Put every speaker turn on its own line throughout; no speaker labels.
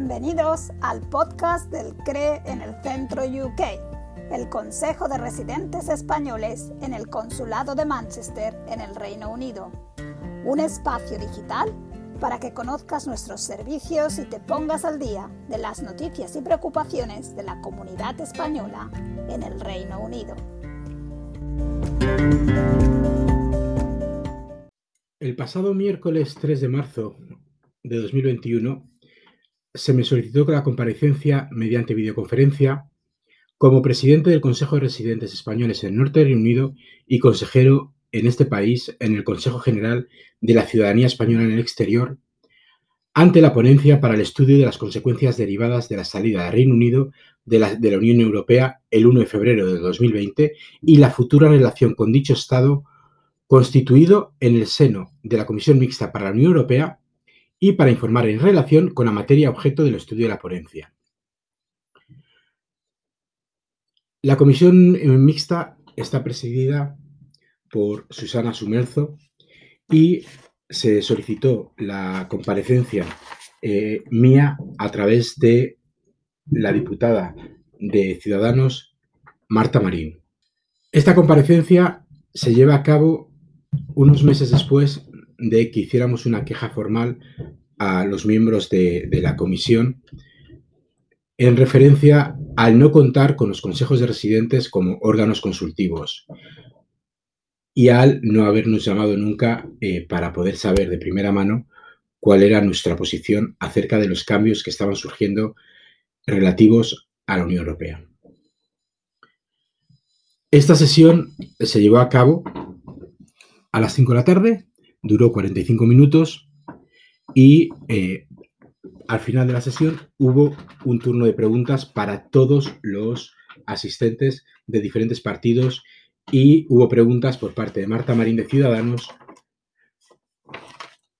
Bienvenidos al podcast del CRE en el Centro UK, el Consejo de Residentes Españoles en el Consulado de Manchester en el Reino Unido. Un espacio digital para que conozcas nuestros servicios y te pongas al día de las noticias y preocupaciones de la comunidad española en el Reino Unido.
El pasado miércoles 3 de marzo de 2021 se me solicitó la comparecencia mediante videoconferencia como presidente del Consejo de Residentes Españoles en el Norte del Reino Unido y consejero en este país en el Consejo General de la Ciudadanía Española en el Exterior, ante la ponencia para el estudio de las consecuencias derivadas de la salida del Reino Unido de la, de la Unión Europea el 1 de febrero de 2020 y la futura relación con dicho Estado constituido en el seno de la Comisión Mixta para la Unión Europea y para informar en relación con la materia objeto del estudio de la ponencia. La comisión mixta está presidida por Susana Sumerzo y se solicitó la comparecencia eh, mía a través de la diputada de Ciudadanos, Marta Marín. Esta comparecencia se lleva a cabo unos meses después de que hiciéramos una queja formal a los miembros de, la comisión en referencia al no contar con los consejos de residentes como órganos consultivos y al no habernos llamado nunca eh, para poder saber de primera mano cuál era nuestra posición acerca de los cambios que estaban surgiendo relativos a la Unión Europea. Esta sesión se llevó a cabo a las 5 de la tarde duró 45 minutos y eh, al final de la sesión hubo un turno de preguntas para todos los asistentes de diferentes partidos y hubo preguntas por parte de Marta Marín de Ciudadanos,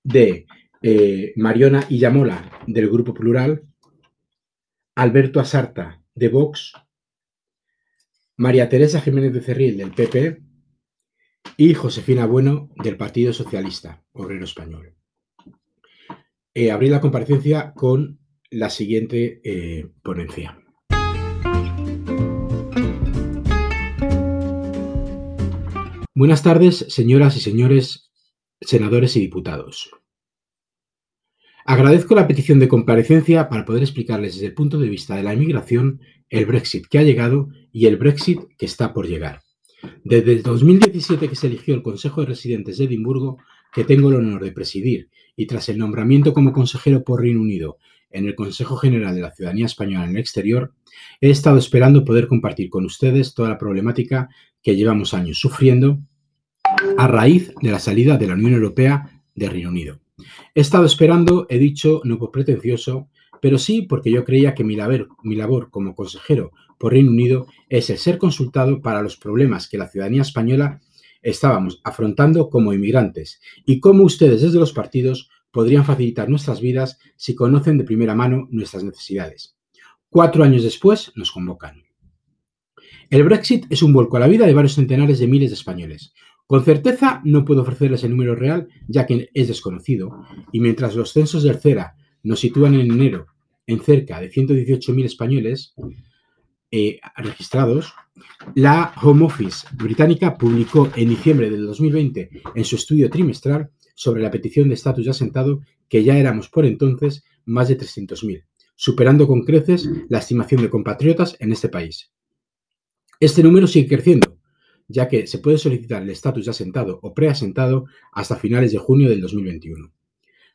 de eh, Mariona Illamola del Grupo Plural, Alberto Asarta de Vox, María Teresa Jiménez de Cerril del PP, y Josefina Bueno del Partido Socialista Obrero Español. Eh, abrí la comparecencia con la siguiente eh, ponencia. Buenas tardes, señoras y señores senadores y diputados. Agradezco la petición de comparecencia para poder explicarles desde el punto de vista de la inmigración el Brexit que ha llegado y el Brexit que está por llegar. Desde el 2017 que se eligió el Consejo de Residentes de Edimburgo, que tengo el honor de presidir, y tras el nombramiento como consejero por Reino Unido en el Consejo General de la Ciudadanía Española en el exterior, he estado esperando poder compartir con ustedes toda la problemática que llevamos años sufriendo a raíz de la salida de la Unión Europea de Reino Unido. He estado esperando, he dicho, no por pretencioso, pero sí porque yo creía que mi labor, mi labor como consejero por Reino Unido es el ser consultado para los problemas que la ciudadanía española estábamos afrontando como inmigrantes y cómo ustedes desde los partidos podrían facilitar nuestras vidas si conocen de primera mano nuestras necesidades. Cuatro años después nos convocan. El Brexit es un vuelco a la vida de varios centenares de miles de españoles. Con certeza no puedo ofrecerles el número real ya que es desconocido y mientras los censos del CERA nos sitúan en enero en cerca de 118.000 españoles eh, registrados, la Home Office británica publicó en diciembre del 2020 en su estudio trimestral sobre la petición de estatus de asentado que ya éramos por entonces más de 300.000, superando con creces la estimación de compatriotas en este país. Este número sigue creciendo, ya que se puede solicitar el estatus de asentado o preasentado hasta finales de junio del 2021.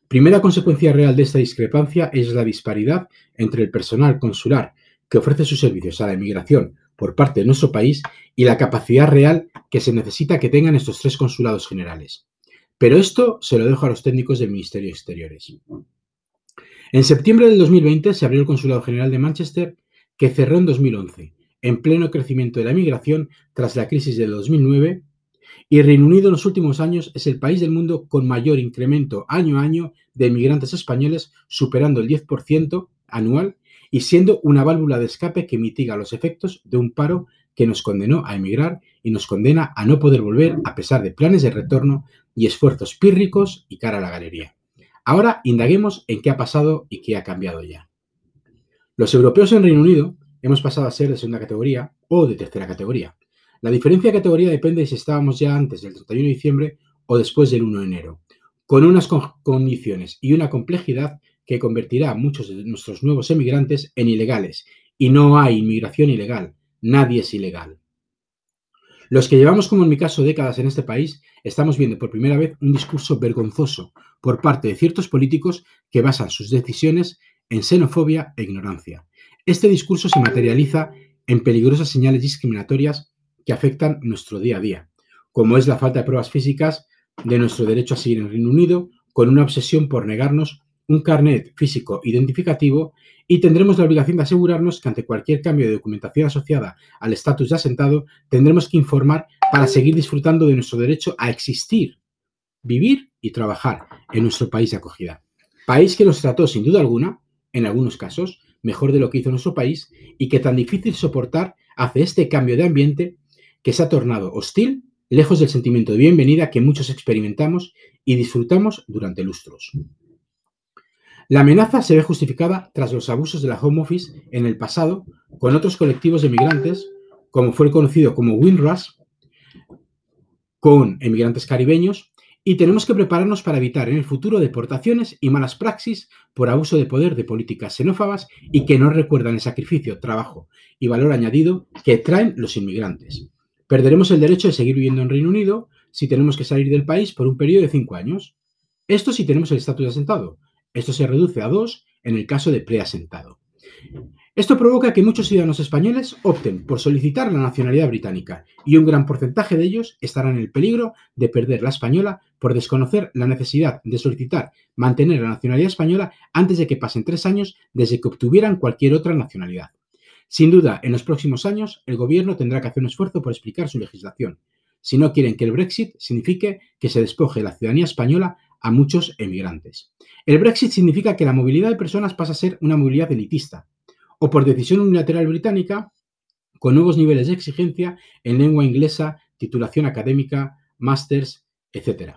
Primera consecuencia real de esta discrepancia es la disparidad entre el personal consular que ofrece sus servicios a la inmigración por parte de nuestro país y la capacidad real que se necesita que tengan estos tres consulados generales. Pero esto se lo dejo a los técnicos del Ministerio de Exteriores. En septiembre del 2020 se abrió el Consulado General de Manchester, que cerró en 2011, en pleno crecimiento de la inmigración tras la crisis del 2009 y Reino Unido en los últimos años es el país del mundo con mayor incremento año a año de inmigrantes españoles, superando el 10% anual y siendo una válvula de escape que mitiga los efectos de un paro que nos condenó a emigrar y nos condena a no poder volver a pesar de planes de retorno y esfuerzos pírricos y cara a la galería. Ahora indaguemos en qué ha pasado y qué ha cambiado ya. Los europeos en Reino Unido hemos pasado a ser de segunda categoría o de tercera categoría. La diferencia de categoría depende de si estábamos ya antes del 31 de diciembre o después del 1 de enero, con unas condiciones y una complejidad que convertirá a muchos de nuestros nuevos emigrantes en ilegales. Y no hay inmigración ilegal, nadie es ilegal. Los que llevamos, como en mi caso, décadas en este país, estamos viendo por primera vez un discurso vergonzoso por parte de ciertos políticos que basan sus decisiones en xenofobia e ignorancia. Este discurso se materializa en peligrosas señales discriminatorias que afectan nuestro día a día, como es la falta de pruebas físicas de nuestro derecho a seguir en Reino Unido, con una obsesión por negarnos un carnet físico identificativo y tendremos la obligación de asegurarnos que ante cualquier cambio de documentación asociada al estatus de asentado, tendremos que informar para seguir disfrutando de nuestro derecho a existir, vivir y trabajar en nuestro país de acogida. País que nos trató sin duda alguna, en algunos casos, mejor de lo que hizo nuestro país y que tan difícil soportar hace este cambio de ambiente que se ha tornado hostil, lejos del sentimiento de bienvenida que muchos experimentamos y disfrutamos durante lustros. La amenaza se ve justificada tras los abusos de la Home Office en el pasado con otros colectivos de migrantes, como fue conocido como Windrush, con emigrantes caribeños, y tenemos que prepararnos para evitar en el futuro deportaciones y malas praxis por abuso de poder de políticas xenófobas y que no recuerdan el sacrificio, trabajo y valor añadido que traen los inmigrantes. Perderemos el derecho de seguir viviendo en Reino Unido si tenemos que salir del país por un periodo de cinco años. Esto si tenemos el estatus asentado, esto se reduce a dos en el caso de preasentado. Esto provoca que muchos ciudadanos españoles opten por solicitar la nacionalidad británica y un gran porcentaje de ellos estarán en el peligro de perder la española por desconocer la necesidad de solicitar mantener la nacionalidad española antes de que pasen tres años desde que obtuvieran cualquier otra nacionalidad. Sin duda, en los próximos años, el Gobierno tendrá que hacer un esfuerzo por explicar su legislación, si no quieren que el Brexit signifique que se despoje la ciudadanía española a muchos emigrantes. El Brexit significa que la movilidad de personas pasa a ser una movilidad elitista, o por decisión unilateral británica, con nuevos niveles de exigencia en lengua inglesa, titulación académica, másters, etc.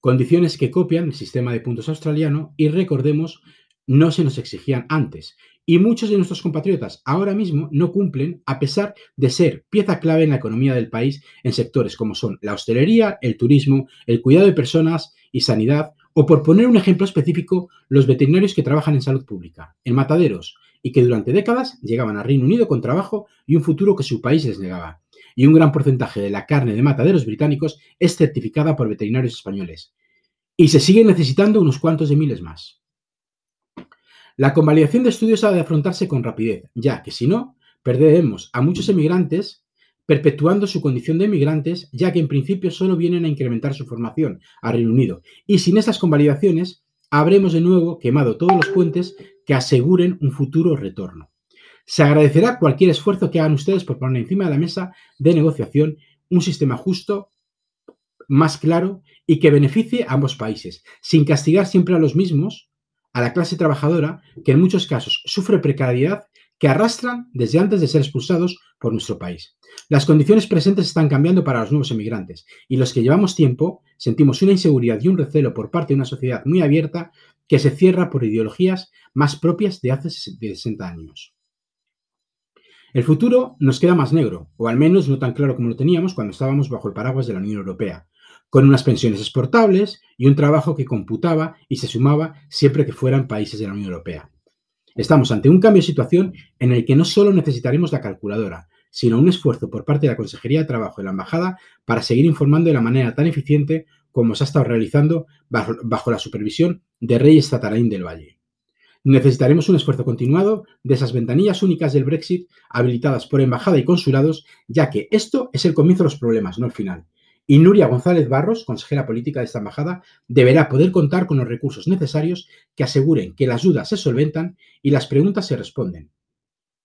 Condiciones que copian el sistema de puntos australiano y recordemos, no se nos exigían antes. Y muchos de nuestros compatriotas ahora mismo no cumplen a pesar de ser pieza clave en la economía del país en sectores como son la hostelería, el turismo, el cuidado de personas y sanidad, o por poner un ejemplo específico, los veterinarios que trabajan en salud pública, en mataderos, y que durante décadas llegaban a Reino Unido con trabajo y un futuro que su país les negaba. Y un gran porcentaje de la carne de mataderos británicos es certificada por veterinarios españoles. Y se siguen necesitando unos cuantos de miles más. La convalidación de estudios ha de afrontarse con rapidez, ya que si no, perderemos a muchos emigrantes perpetuando su condición de emigrantes, ya que en principio solo vienen a incrementar su formación a Reino Unido. Y sin estas convalidaciones, habremos de nuevo quemado todos los puentes que aseguren un futuro retorno. Se agradecerá cualquier esfuerzo que hagan ustedes por poner encima de la mesa de negociación un sistema justo, más claro y que beneficie a ambos países, sin castigar siempre a los mismos, a la clase trabajadora, que en muchos casos sufre precariedad que arrastran desde antes de ser expulsados por nuestro país. Las condiciones presentes están cambiando para los nuevos emigrantes y los que llevamos tiempo sentimos una inseguridad y un recelo por parte de una sociedad muy abierta que se cierra por ideologías más propias de hace 60 años. El futuro nos queda más negro, o al menos no tan claro como lo teníamos cuando estábamos bajo el paraguas de la Unión Europea, con unas pensiones exportables y un trabajo que computaba y se sumaba siempre que fueran países de la Unión Europea. Estamos ante un cambio de situación en el que no solo necesitaremos la calculadora, sino un esfuerzo por parte de la Consejería de Trabajo y la Embajada para seguir informando de la manera tan eficiente como se ha estado realizando bajo, la supervisión de Reyes Tatarain del Valle. Necesitaremos un esfuerzo continuado de esas ventanillas únicas del Brexit habilitadas por embajada y consulados, ya que esto es el comienzo de los problemas, no el final. Y Nuria González Barros, consejera política de esta embajada, deberá poder contar con los recursos necesarios que aseguren que las dudas se solventan y las preguntas se responden.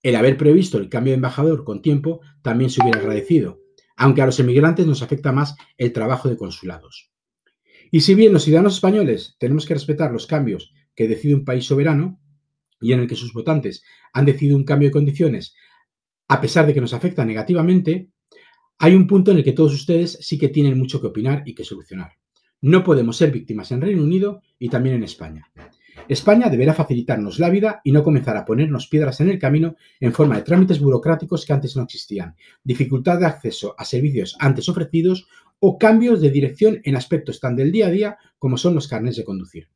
El haber previsto el cambio de embajador con tiempo también se hubiera agradecido, aunque a los emigrantes nos afecta más el trabajo de consulados. Y si bien los ciudadanos españoles tenemos que respetar los cambios que decide un país soberano y en el que sus votantes han decidido un cambio de condiciones, a pesar de que nos afecta negativamente, hay un punto en el que todos ustedes sí que tienen mucho que opinar y que solucionar. No podemos ser víctimas en Reino Unido y también en España. España deberá facilitarnos la vida y no comenzar a ponernos piedras en el camino en forma de trámites burocráticos que antes no existían, dificultad de acceso a servicios antes ofrecidos o cambios de dirección en aspectos tan del día a día como son los carnets de conducir.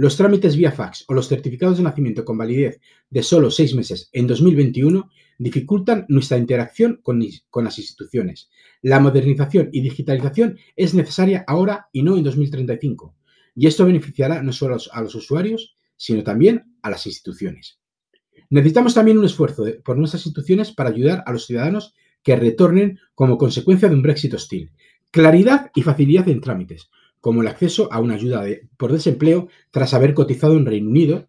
Los trámites vía fax o los certificados de nacimiento con validez de solo seis meses en 2021 dificultan nuestra interacción con, las instituciones. La modernización y digitalización es necesaria ahora y no en 2035. Y esto beneficiará no solo a los usuarios, sino también a las instituciones. Necesitamos también un esfuerzo por nuestras instituciones para ayudar a los ciudadanos que retornen como consecuencia de un Brexit hostil. Claridad y facilidad en trámites, como el acceso a una ayuda por desempleo tras haber cotizado en Reino Unido,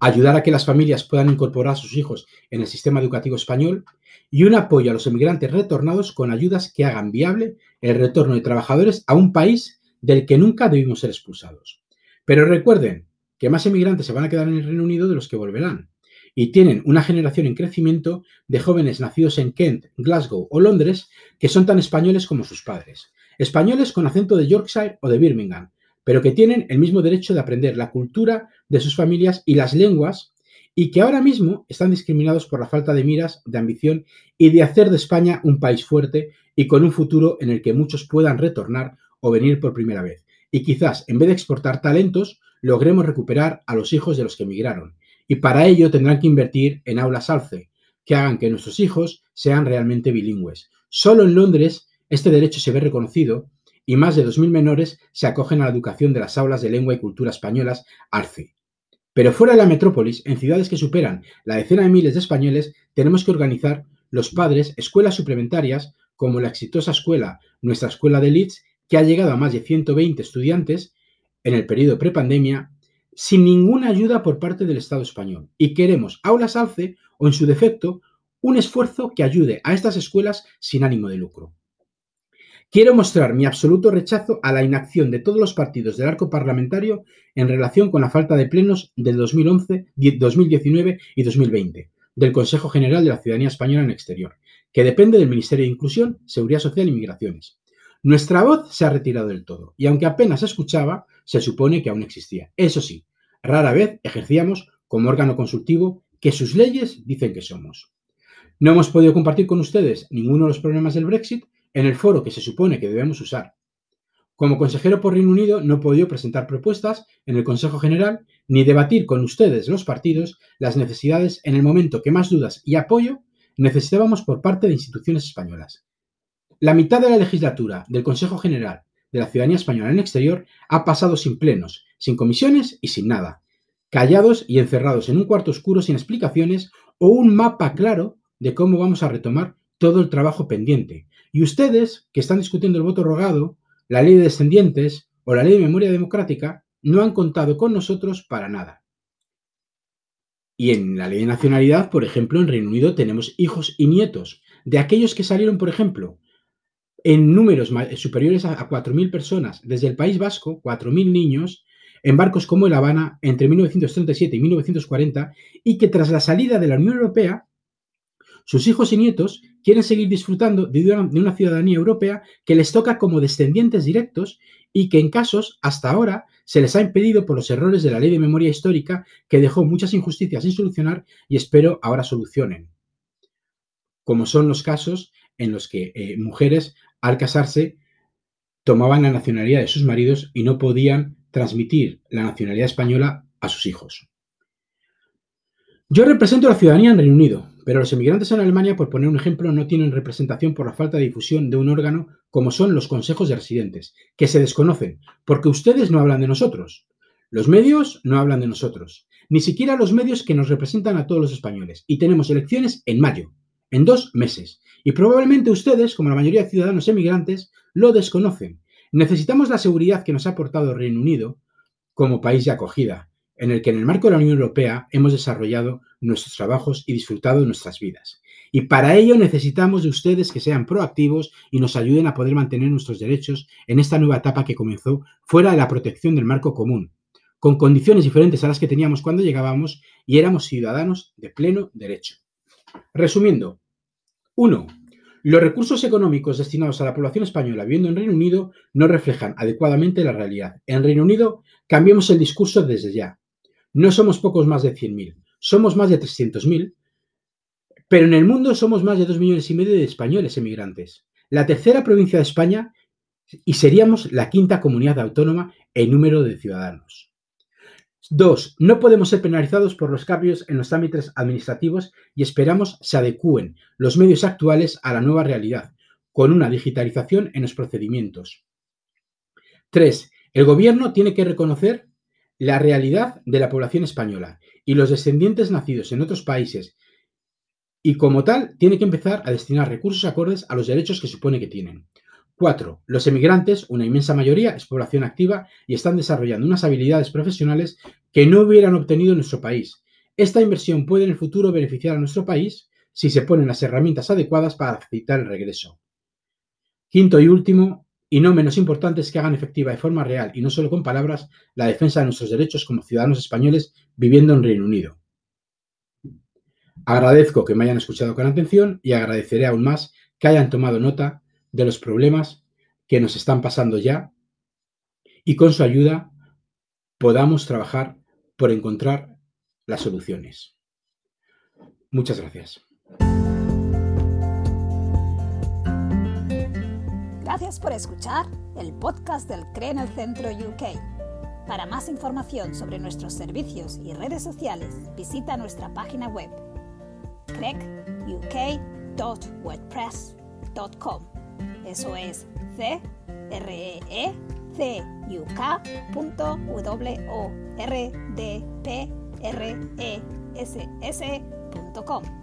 ayudar a que las familias puedan incorporar a sus hijos en el sistema educativo español y un apoyo a los emigrantes retornados con ayudas que hagan viable el retorno de trabajadores a un país del que nunca debimos ser expulsados. Pero recuerden que más emigrantes se van a quedar en el Reino Unido de los que volverán y tienen una generación en crecimiento de jóvenes nacidos en Kent, Glasgow o Londres que son tan españoles como sus padres. Españoles con acento de Yorkshire o de Birmingham, pero que tienen el mismo derecho de aprender la cultura de sus familias y las lenguas y que ahora mismo están discriminados por la falta de miras, de ambición y de hacer de España un país fuerte y con un futuro en el que muchos puedan retornar o venir por primera vez. Y quizás, en vez de exportar talentos, logremos recuperar a los hijos de los que emigraron. Y para ello tendrán que invertir en aulas alce, que hagan que nuestros hijos sean realmente bilingües. Solo en Londres este derecho se ve reconocido y más de 2.000 menores se acogen a la educación de las aulas de lengua y cultura españolas ARCE. Pero fuera de la metrópolis, en ciudades que superan la decena de miles de españoles, tenemos que organizar los padres escuelas suplementarias como la exitosa escuela, nuestra escuela de Leeds, que ha llegado a más de 120 estudiantes en el periodo prepandemia, sin ninguna ayuda por parte del Estado español. Y queremos aulas ALCE o, en su defecto, un esfuerzo que ayude a estas escuelas sin ánimo de lucro. Quiero mostrar mi absoluto rechazo a la inacción de todos los partidos del arco parlamentario en relación con la falta de plenos del 2011, 2019 y 2020 del Consejo General de la Ciudadanía Española en Exterior, que depende del Ministerio de Inclusión, Seguridad Social y Migraciones. Nuestra voz se ha retirado del todo y aunque apenas se escuchaba, se supone que aún existía. Eso sí, rara vez ejercíamos como órgano consultivo que sus leyes dicen que somos. No hemos podido compartir con ustedes ninguno de los problemas del Brexit en el foro que se supone que debemos usar. Como consejero por Reino Unido no he podido presentar propuestas en el Consejo General ni debatir con ustedes, los partidos, las necesidades en el momento que más dudas y apoyo necesitábamos por parte de instituciones españolas. La mitad de la legislatura del Consejo General de la Ciudadanía Española en Exterior ha pasado sin plenos, sin comisiones y sin nada, callados y encerrados en un cuarto oscuro sin explicaciones o un mapa claro de cómo vamos a retomar todo el trabajo pendiente, y ustedes, que están discutiendo el voto rogado, la ley de descendientes o la ley de memoria democrática, no han contado con nosotros para nada. Y en la ley de nacionalidad, por ejemplo, en Reino Unido tenemos hijos y nietos de aquellos que salieron, por ejemplo, en números superiores a 4.000 personas desde el País Vasco, 4.000 niños, en barcos como el Habana entre 1937 y 1940, y que tras la salida de la Unión Europea sus hijos y nietos quieren seguir disfrutando de una, ciudadanía europea que les toca como descendientes directos y que en casos hasta ahora se les ha impedido por los errores de la ley de memoria histórica que dejó muchas injusticias sin solucionar y espero ahora solucionen. Como son los casos en los que eh, mujeres al casarse tomaban la nacionalidad de sus maridos y no podían transmitir la nacionalidad española a sus hijos. Yo represento a la ciudadanía en Reino Unido, pero los emigrantes en Alemania, por poner un ejemplo, no tienen representación por la falta de difusión de un órgano como son los consejos de residentes, que se desconocen, porque ustedes no hablan de nosotros. Los medios no hablan de nosotros, ni siquiera los medios que nos representan a todos los españoles. Y tenemos elecciones en mayo, en dos meses. Y probablemente ustedes, como la mayoría de ciudadanos emigrantes, lo desconocen. Necesitamos la seguridad que nos ha aportado Reino Unido como país de acogida, en el que en el marco de la Unión Europea hemos desarrollado nuestros trabajos y disfrutado de nuestras vidas. Y para ello necesitamos de ustedes que sean proactivos y nos ayuden a poder mantener nuestros derechos en esta nueva etapa que comenzó fuera de la protección del marco común, con condiciones diferentes a las que teníamos cuando llegábamos y éramos ciudadanos de pleno derecho. Resumiendo, 1. Los recursos económicos destinados a la población española viviendo en Reino Unido no reflejan adecuadamente la realidad. En Reino Unido cambiemos el discurso desde ya. No somos pocos más de 100.000, somos más de 300.000, pero en el mundo somos más de 2 millones y medio de españoles emigrantes. La tercera provincia de España y seríamos la quinta comunidad autónoma en número de ciudadanos. Dos, no podemos ser penalizados por los cambios en los trámites administrativos y esperamos se adecúen los medios actuales a la nueva realidad, con una digitalización en los procedimientos. Tres, el gobierno tiene que reconocer la realidad de la población española y los descendientes nacidos en otros países y como tal tiene que empezar a destinar recursos acordes a los derechos que supone que tienen. Cuatro, los emigrantes, una inmensa mayoría, es población activa y están desarrollando unas habilidades profesionales que no hubieran obtenido en nuestro país. Esta inversión puede en el futuro beneficiar a nuestro país si se ponen las herramientas adecuadas para facilitar el regreso. Quinto y último, y no menos importante, es que hagan efectiva de forma real y no solo con palabras la defensa de nuestros derechos como ciudadanos españoles viviendo en Reino Unido. Agradezco que me hayan escuchado con atención y agradeceré aún más que hayan tomado nota de los problemas que nos están pasando ya y con su ayuda podamos trabajar por encontrar las soluciones. Muchas gracias.
Gracias por escuchar el podcast del CRE en el Centro UK. Para más información sobre nuestros servicios y redes sociales, visita nuestra página web crecuk.wordpress.com. Eso es C R E E C U K W O R D P R E S S.com.